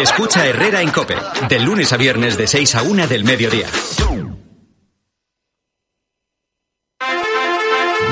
Escucha Herrera en Cope, de lunes a viernes de 6 a 1 del mediodía.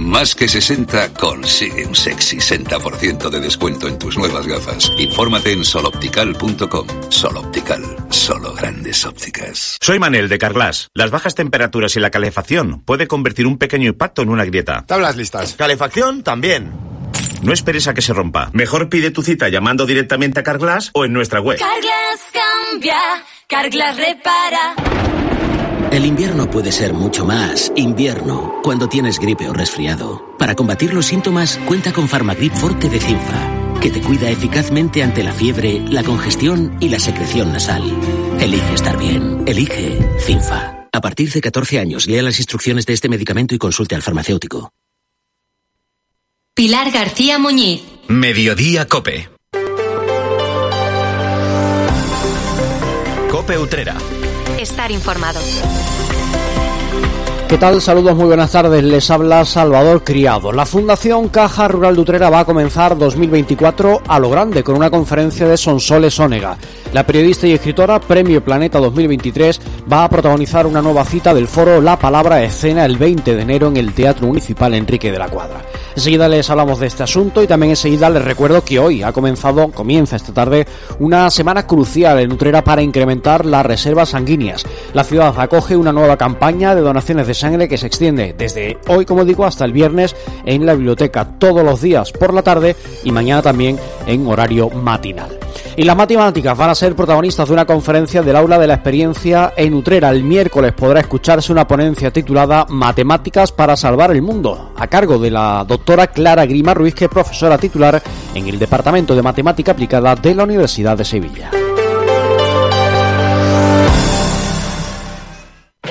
Más que 60 consigue un sexy 60% de descuento en tus nuevas gafas. Infórmate en soloptical.com. Soloptical, solo grandes ópticas. Soy Manel de Carglass. Las bajas temperaturas y la calefacción puede convertir un pequeño impacto en una grieta. Tablas listas. Calefacción también. No esperes a que se rompa. Mejor pide tu cita llamando directamente a Carglass o en nuestra web. Carglass cambia, Carglass repara. El invierno puede ser mucho más invierno cuando tienes gripe o resfriado. Para combatir los síntomas, cuenta con Farmagrip Forte de Cinfa, que te cuida eficazmente ante la fiebre, la congestión y la secreción nasal. Elige estar bien. Elige Cinfa. A partir de 14 años, lea las instrucciones de este medicamento y consulte al farmacéutico. Pilar García Muñiz. Mediodía Cope. Cope Utrera. Estar informado. ¿Qué tal? Saludos, muy buenas tardes. Les habla Salvador Criado. La Fundación Caja Rural de Utrera va a comenzar 2024 a lo grande con una conferencia de Sonsoles Ónega. La periodista y escritora Premio Planeta 2023 va a protagonizar una nueva cita del foro La Palabra Escena el 20 de enero en el Teatro Municipal Enrique de la Cuadra. Enseguida les hablamos de este asunto y también enseguida les recuerdo que hoy ha comenzado, comienza esta tarde, una semana crucial en Utrera para incrementar las reservas sanguíneas. La ciudad acoge una nueva campaña de donaciones de sangre que se extiende desde hoy, como digo, hasta el viernes en la biblioteca todos los días por la tarde y mañana también en horario matinal. Y las matemáticas van a ser protagonistas de una conferencia del aula de la experiencia en Utrera. El miércoles podrá escucharse una ponencia titulada Matemáticas para salvar el mundo, a cargo de la doctora Clara Grima Ruiz, que es profesora titular en el Departamento de Matemática Aplicada de la Universidad de Sevilla.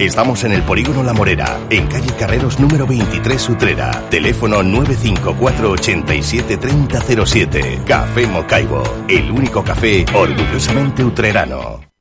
Estamos en el Polígono La Morera, en calle Carreros número 23 Utrera. Teléfono 954 87 3007. Café Mocaibo, el único café orgullosamente utrerano.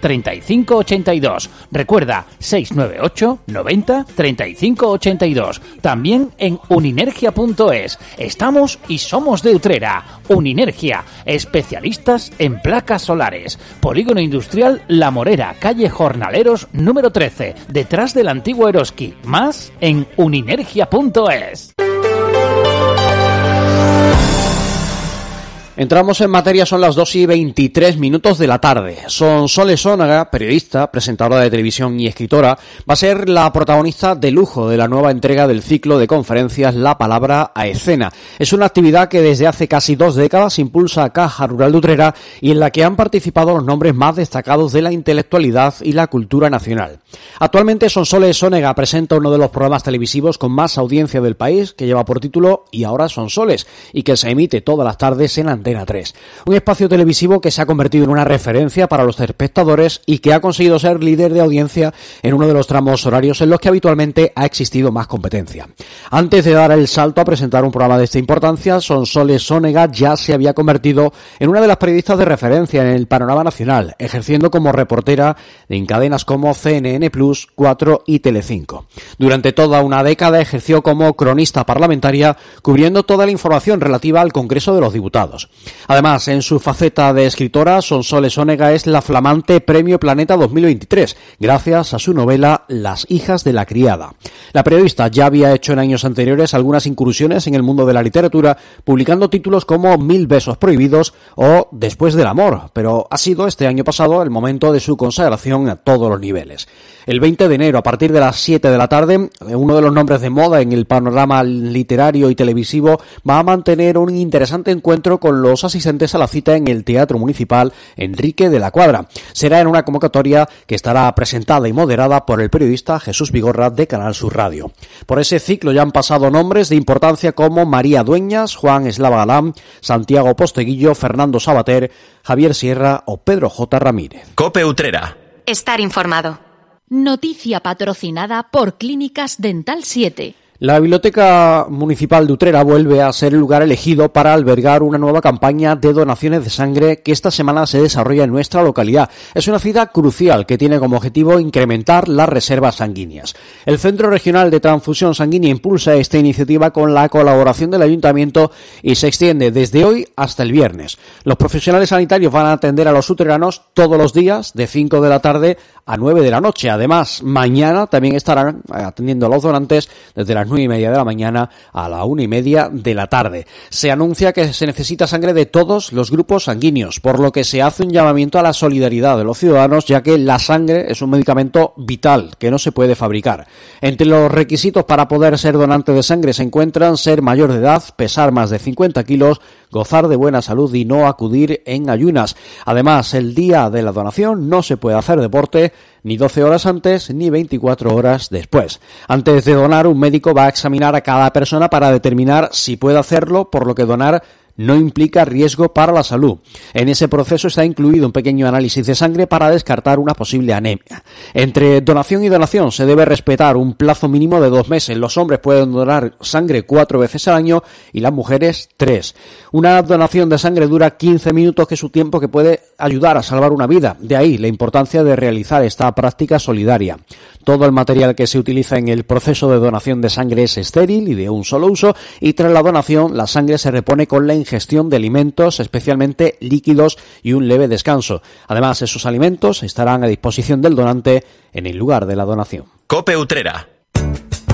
35 82. Recuerda 698 90 35 82. También en uninergia.es. Estamos y somos de Utrera. Uninergia, especialistas en placas solares. Polígono Industrial La Morera, calle Jornaleros número 13, detrás del antiguo Eroski. Más en uninergia.es. Entramos en materia, son las 2 y 23 minutos de la tarde. Son Sole Sónaga, periodista, presentadora de televisión y escritora, va a ser la protagonista de lujo de la nueva entrega del ciclo de conferencias La Palabra a Escena. Es una actividad que desde hace casi dos décadas impulsa Caja Rural de Utrera y en la que han participado los nombres más destacados de la intelectualidad y la cultura nacional. Actualmente Sole Sónega presenta uno de los programas televisivos con más audiencia del país, que lleva por título Y ahora son soles, y que se emite todas las tardes en la Antena 3. Un espacio televisivo que se ha convertido en una referencia para los espectadores y que ha conseguido ser líder de audiencia en uno de los tramos horarios en los que habitualmente ha existido más competencia. Antes de dar el salto a presentar un programa de esta importancia, Sonsoles Sónega ya se había convertido en una de las periodistas de referencia en el panorama nacional, ejerciendo como reportera en cadenas como CNN Plus, 4 y Telecinco. Durante toda una década ejerció como cronista parlamentaria, cubriendo toda la información relativa al Congreso de los Diputados. Además, en su faceta de escritora, Sonsoles Onega es la flamante Premio Planeta 2023, gracias a su novela Las hijas de la criada. La periodista ya había hecho en años anteriores algunas incursiones en el mundo de la literatura, publicando títulos como Mil besos prohibidos o Después del amor, pero ha sido este año pasado el momento de su consagración a todos los niveles. El 20 de enero, a partir de las 7 de la tarde, uno de los nombres de moda en el panorama literario y televisivo va a mantener un interesante encuentro con los asistentes a la cita en el Teatro Municipal Enrique de la Cuadra. Será en una convocatoria que estará presentada y moderada por el periodista Jesús Vigorra de Canal Sur Radio. Por ese ciclo ya han pasado nombres de importancia como María Dueñas, Juan Eslava Galán, Santiago Posteguillo, Fernando Sabater, Javier Sierra o Pedro J. Ramírez. Cope Utrera. Estar informado. Noticia patrocinada por Clínicas Dental 7. La Biblioteca Municipal de Utrera vuelve a ser el lugar elegido para albergar una nueva campaña de donaciones de sangre que esta semana se desarrolla en nuestra localidad. Es una cita crucial que tiene como objetivo incrementar las reservas sanguíneas. El Centro Regional de Transfusión Sanguínea impulsa esta iniciativa con la colaboración del Ayuntamiento y se extiende desde hoy hasta el viernes. Los profesionales sanitarios van a atender a los utreranos todos los días de 5 de la tarde a 9 de la noche. Además, mañana también estarán atendiendo a los donantes desde las 9 y media de la mañana a la una y media de la tarde. Se anuncia que se necesita sangre de todos los grupos sanguíneos, por lo que se hace un llamamiento a la solidaridad de los ciudadanos, ya que la sangre es un medicamento vital que no se puede fabricar. Entre los requisitos para poder ser donante de sangre se encuentran ser mayor de edad, pesar más de 50 kilos, gozar de buena salud y no acudir en ayunas. Además, el día de la donación no se puede hacer deporte ni 12 horas antes ni 24 horas después. Antes de donar, un médico va a examinar a cada persona para determinar si puede hacerlo, por lo que donar no implica riesgo para la salud. En ese proceso está incluido un pequeño análisis de sangre para descartar una posible anemia. Entre donación y donación se debe respetar un plazo mínimo de dos meses. Los hombres pueden donar sangre cuatro veces al año y las mujeres tres. Una donación de sangre dura 15 minutos, que es su tiempo que puede ayudar a salvar una vida. De ahí la importancia de realizar esta práctica solidaria. Todo el material que se utiliza en el proceso de donación de sangre es estéril y de un solo uso y tras la donación la sangre se repone con la ingestión de alimentos, especialmente líquidos y un leve descanso. Además, esos alimentos estarán a disposición del donante en el lugar de la donación. Cope Utrera.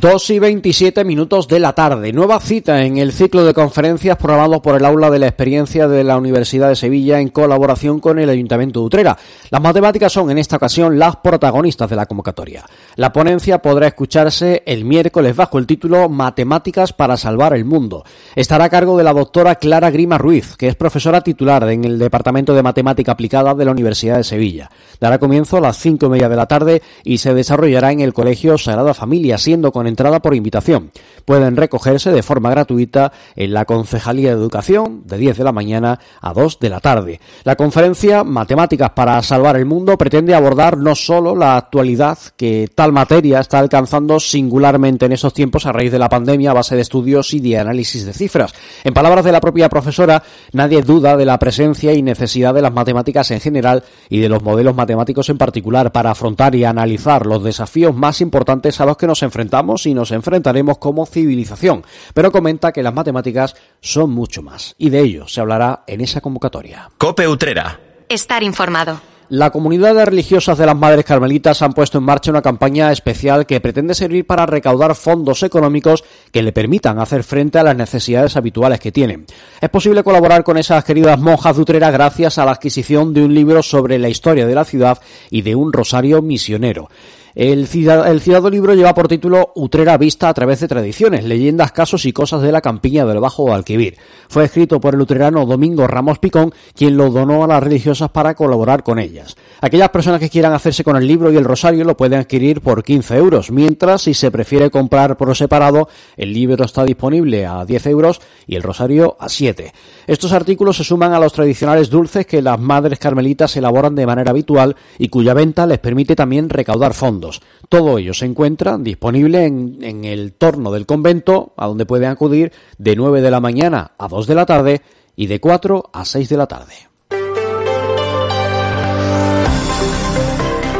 2 y 27 minutos de la tarde. Nueva cita en el ciclo de conferencias programado por el Aula de la Experiencia de la Universidad de Sevilla en colaboración con el Ayuntamiento de Utrera. Las matemáticas son en esta ocasión las protagonistas de la convocatoria. La ponencia podrá escucharse el miércoles bajo el título Matemáticas para salvar el mundo. Estará a cargo de la doctora Clara Grima Ruiz, que es profesora titular en el Departamento de Matemática Aplicada de la Universidad de Sevilla. Dará comienzo a las cinco y media de la tarde y se desarrollará en el Colegio Sagrada Familia, siendo con entrada por invitación. Pueden recogerse de forma gratuita en la Concejalía de Educación de 10 de la mañana a 2 de la tarde. La conferencia Matemáticas para salvar el mundo pretende abordar no solo la actualidad que tal materia está alcanzando singularmente en estos tiempos a raíz de la pandemia a base de estudios y de análisis de cifras. En palabras de la propia profesora, nadie duda de la presencia y necesidad de las matemáticas en general y de los modelos matemáticos en particular para afrontar y analizar los desafíos más importantes a los que nos enfrentamos y nos enfrentaremos como civilización, pero comenta que las matemáticas son mucho más y de ello se hablará en esa convocatoria. Cope Utrera. Estar informado. La comunidad de religiosas de las Madres Carmelitas han puesto en marcha una campaña especial que pretende servir para recaudar fondos económicos que le permitan hacer frente a las necesidades habituales que tienen. Es posible colaborar con esas queridas monjas de Utrera gracias a la adquisición de un libro sobre la historia de la ciudad y de un rosario misionero. El, citado libro lleva por título Utrera vista a través de tradiciones, leyendas, casos y cosas de la campiña del Bajo Alquivir. Fue escrito por el utrerano Domingo Ramos Picón, quien lo donó a las religiosas para colaborar con ellas. Aquellas personas que quieran hacerse con el libro y el rosario lo pueden adquirir por 15 euros, mientras si se prefiere comprar por separado, el libro está disponible a 10 euros y el rosario a 7. Estos artículos se suman a los tradicionales dulces que las madres carmelitas elaboran de manera habitual y cuya venta les permite también recaudar fondos. Todo ello se encuentra disponible en, el torno del convento, a donde pueden acudir de 9 de la mañana a 2 de la tarde y de 4 a 6 de la tarde.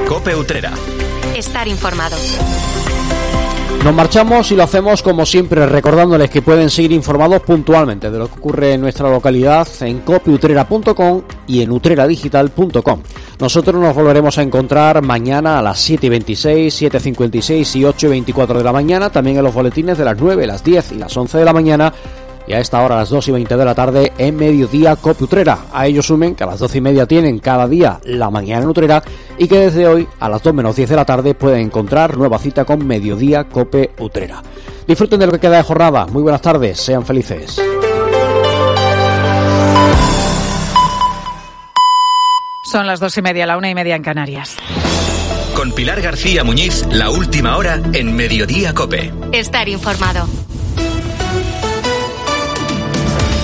Cope Utrera. Estar informado. Nos marchamos y lo hacemos como siempre recordándoles que pueden seguir informados puntualmente de lo que ocurre en nuestra localidad en copiutrera.com y en utreradigital.com. Nosotros nos volveremos a encontrar mañana a las 7 y 26, 7 56 y 8 y 24 de la mañana, también en los boletines de las 9, las 10 y las 11 de la mañana y a esta hora, a las 2 y 20 de la tarde, en Mediodía Cope Utrera. A ellos sumen que a las 12 y media tienen cada día la mañana en Utrera y que desde hoy, a las 2 menos 10 de la tarde, pueden encontrar nueva cita con Mediodía Cope Utrera. Disfruten de lo que queda de jornada. Muy buenas tardes, sean felices. Son las dos y media, la una y media en Canarias. Con Pilar García Muñiz, la última hora en Mediodía Cope. Estar informado.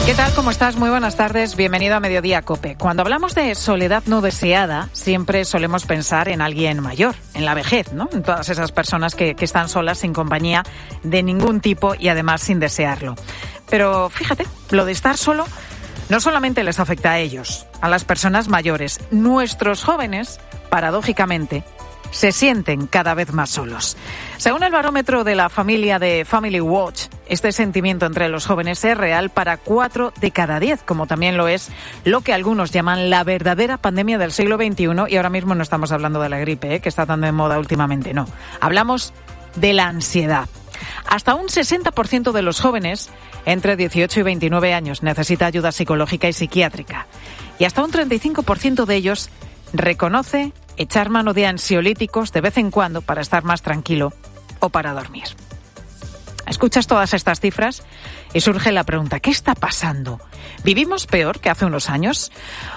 ¿Qué tal? ¿Cómo estás? Muy buenas tardes. Bienvenido a Mediodía Cope. Cuando hablamos de soledad no deseada, siempre solemos pensar en alguien mayor, en la vejez, ¿no? En todas esas personas que, están solas, sin compañía de ningún tipo y además sin desearlo. Pero fíjate, lo de estar solo no solamente les afecta a ellos, a las personas mayores, nuestros jóvenes, paradójicamente, se sienten cada vez más solos. Según el barómetro de la familia de Family Watch, este sentimiento entre los jóvenes es real para cuatro de cada diez, como también lo es lo que algunos llaman la verdadera pandemia del siglo XXI. Y ahora mismo no estamos hablando de la gripe, ¿eh? que está tan de moda últimamente, no. Hablamos de la ansiedad. Hasta un 60% de los jóvenes entre 18 y 29 años necesita ayuda psicológica y psiquiátrica. Y hasta un 35% de ellos reconoce echar mano de ansiolíticos de vez en cuando para estar más tranquilo o para dormir. Escuchas todas estas cifras y surge la pregunta, ¿qué está pasando? ¿Vivimos peor que hace unos años?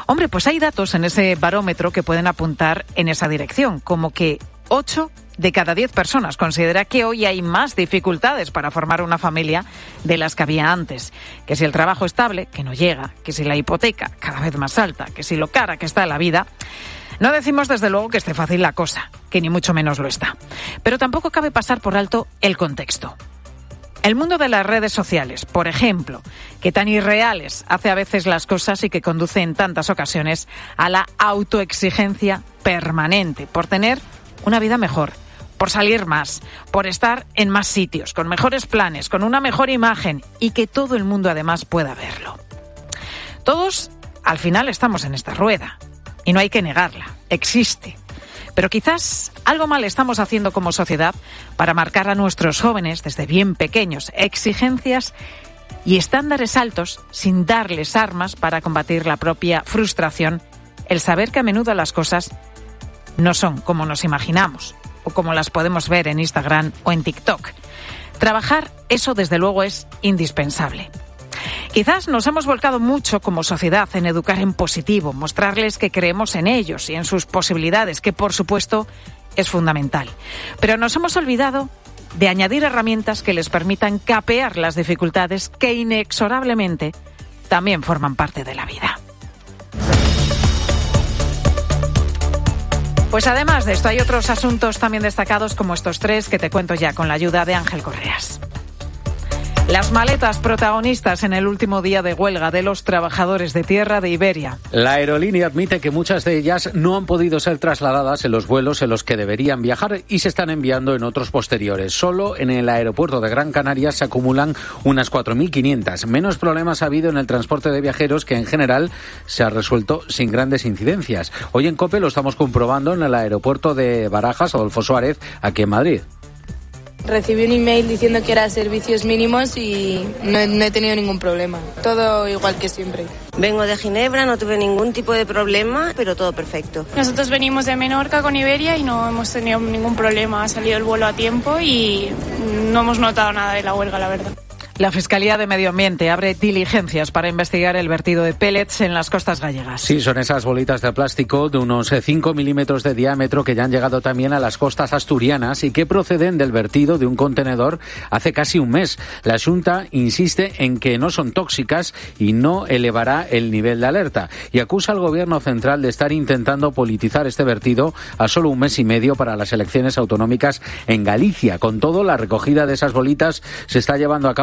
Hombre, pues hay datos en ese barómetro que pueden apuntar en esa dirección, como que 8 de cada 10 personas considera que hoy hay más dificultades para formar una familia de las que había antes. Que si el trabajo estable, que no llega, que si la hipoteca cada vez más alta, que si lo cara que está la vida. No decimos desde luego que esté fácil la cosa, que ni mucho menos lo está. Pero tampoco cabe pasar por alto el contexto. El mundo de las redes sociales, por ejemplo, que tan irreales hace a veces las cosas y que conduce en tantas ocasiones a la autoexigencia permanente por tener una vida mejor, por salir más, por estar en más sitios, con mejores planes, con una mejor imagen y que todo el mundo además pueda verlo. Todos al final estamos en esta rueda y no hay que negarla, existe. Pero quizás algo mal estamos haciendo como sociedad para marcar a nuestros jóvenes desde bien pequeños exigencias y estándares altos sin darles armas para combatir la propia frustración, el saber que a menudo las cosas no son como nos imaginamos o como las podemos ver en Instagram o en TikTok. Trabajar eso desde luego es indispensable. Quizás nos hemos volcado mucho como sociedad en educar en positivo, mostrarles que creemos en ellos y en sus posibilidades, que por supuesto es fundamental. Pero nos hemos olvidado de añadir herramientas que les permitan capear las dificultades que inexorablemente también forman parte de la vida. Pues además de esto hay otros asuntos también destacados como estos tres que te cuento ya con la ayuda de Ángel Correas. Las maletas protagonistas en el último día de huelga de los trabajadores de tierra de Iberia. La aerolínea admite que muchas de ellas no han podido ser trasladadas en los vuelos en los que deberían viajar y se están enviando en otros posteriores. Solo en el aeropuerto de Gran Canaria se acumulan unas 4.500. Menos problemas ha habido en el transporte de viajeros que en general se ha resuelto sin grandes incidencias. Hoy en COPE lo estamos comprobando en el aeropuerto de Barajas, Adolfo Suárez, aquí en Madrid. Recibí un email diciendo que era servicios mínimos y no he, no he, tenido ningún problema. Todo igual que siempre. Vengo de Ginebra, no tuve ningún tipo de problema, pero todo perfecto. Nosotros venimos de Menorca con Iberia y no hemos tenido ningún problema. Ha salido el vuelo a tiempo y no hemos notado nada de la huelga, la verdad. La Fiscalía de Medio Ambiente abre diligencias para investigar el vertido de pellets en las costas gallegas. Sí, son esas bolitas de plástico de unos 5 milímetros de diámetro que ya han llegado también a las costas asturianas y que proceden del vertido de un contenedor hace casi un mes. La Junta insiste en que no son tóxicas y no elevará el nivel de alerta y acusa al Gobierno central de estar intentando politizar este vertido a solo un mes y medio para las elecciones autonómicas en Galicia. Con todo, la recogida de esas bolitas se está llevando a cabo